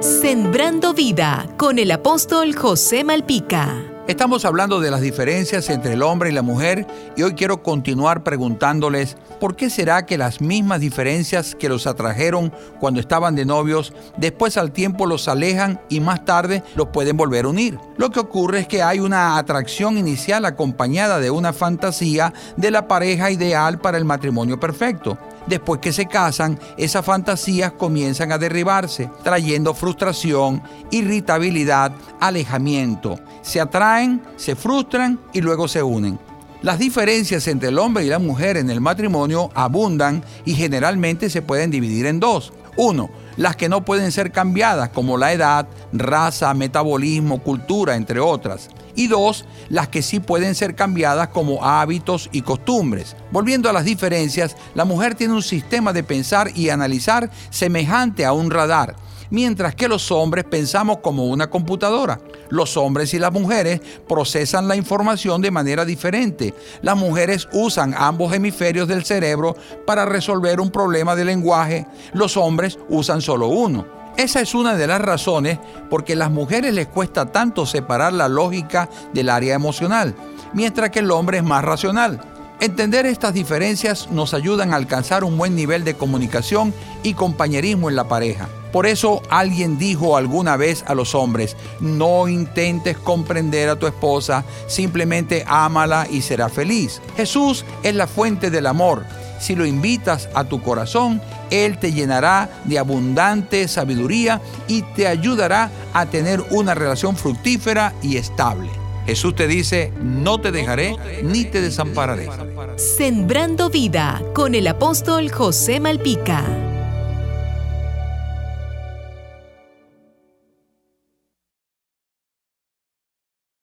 Sembrando vida con el apóstol José Malpica. Estamos hablando de las diferencias entre el hombre y la mujer y hoy quiero continuar preguntándoles por qué será que las mismas diferencias que los atrajeron cuando estaban de novios, después al tiempo los alejan y más tarde los pueden volver a unir. Lo que ocurre es que hay una atracción inicial acompañada de una fantasía de la pareja ideal para el matrimonio perfecto. Después que se casan, esas fantasías comienzan a derribarse, trayendo frustración, irritabilidad, alejamiento. Se atraen, se frustran y luego se unen. Las diferencias entre el hombre y la mujer en el matrimonio abundan y generalmente se pueden dividir en dos. Uno, las que no pueden ser cambiadas como la edad, raza, metabolismo, cultura, entre otras y dos, las que sí pueden ser cambiadas como hábitos y costumbres. Volviendo a las diferencias, la mujer tiene un sistema de pensar y analizar semejante a un radar mientras que los hombres pensamos como una computadora. Los hombres y las mujeres procesan la información de manera diferente. Las mujeres usan ambos hemisferios del cerebro para resolver un problema de lenguaje, los hombres usan solo uno. Esa es una de las razones por qué a las mujeres les cuesta tanto separar la lógica del área emocional, mientras que el hombre es más racional. Entender estas diferencias nos ayudan a alcanzar un buen nivel de comunicación y compañerismo en la pareja. Por eso alguien dijo alguna vez a los hombres, no intentes comprender a tu esposa, simplemente ámala y será feliz. Jesús es la fuente del amor si lo invitas a tu corazón, Él te llenará de abundante sabiduría y te ayudará a tener una relación fructífera y estable. Jesús te dice, no te dejaré ni te desampararé. Sembrando vida con el apóstol José Malpica.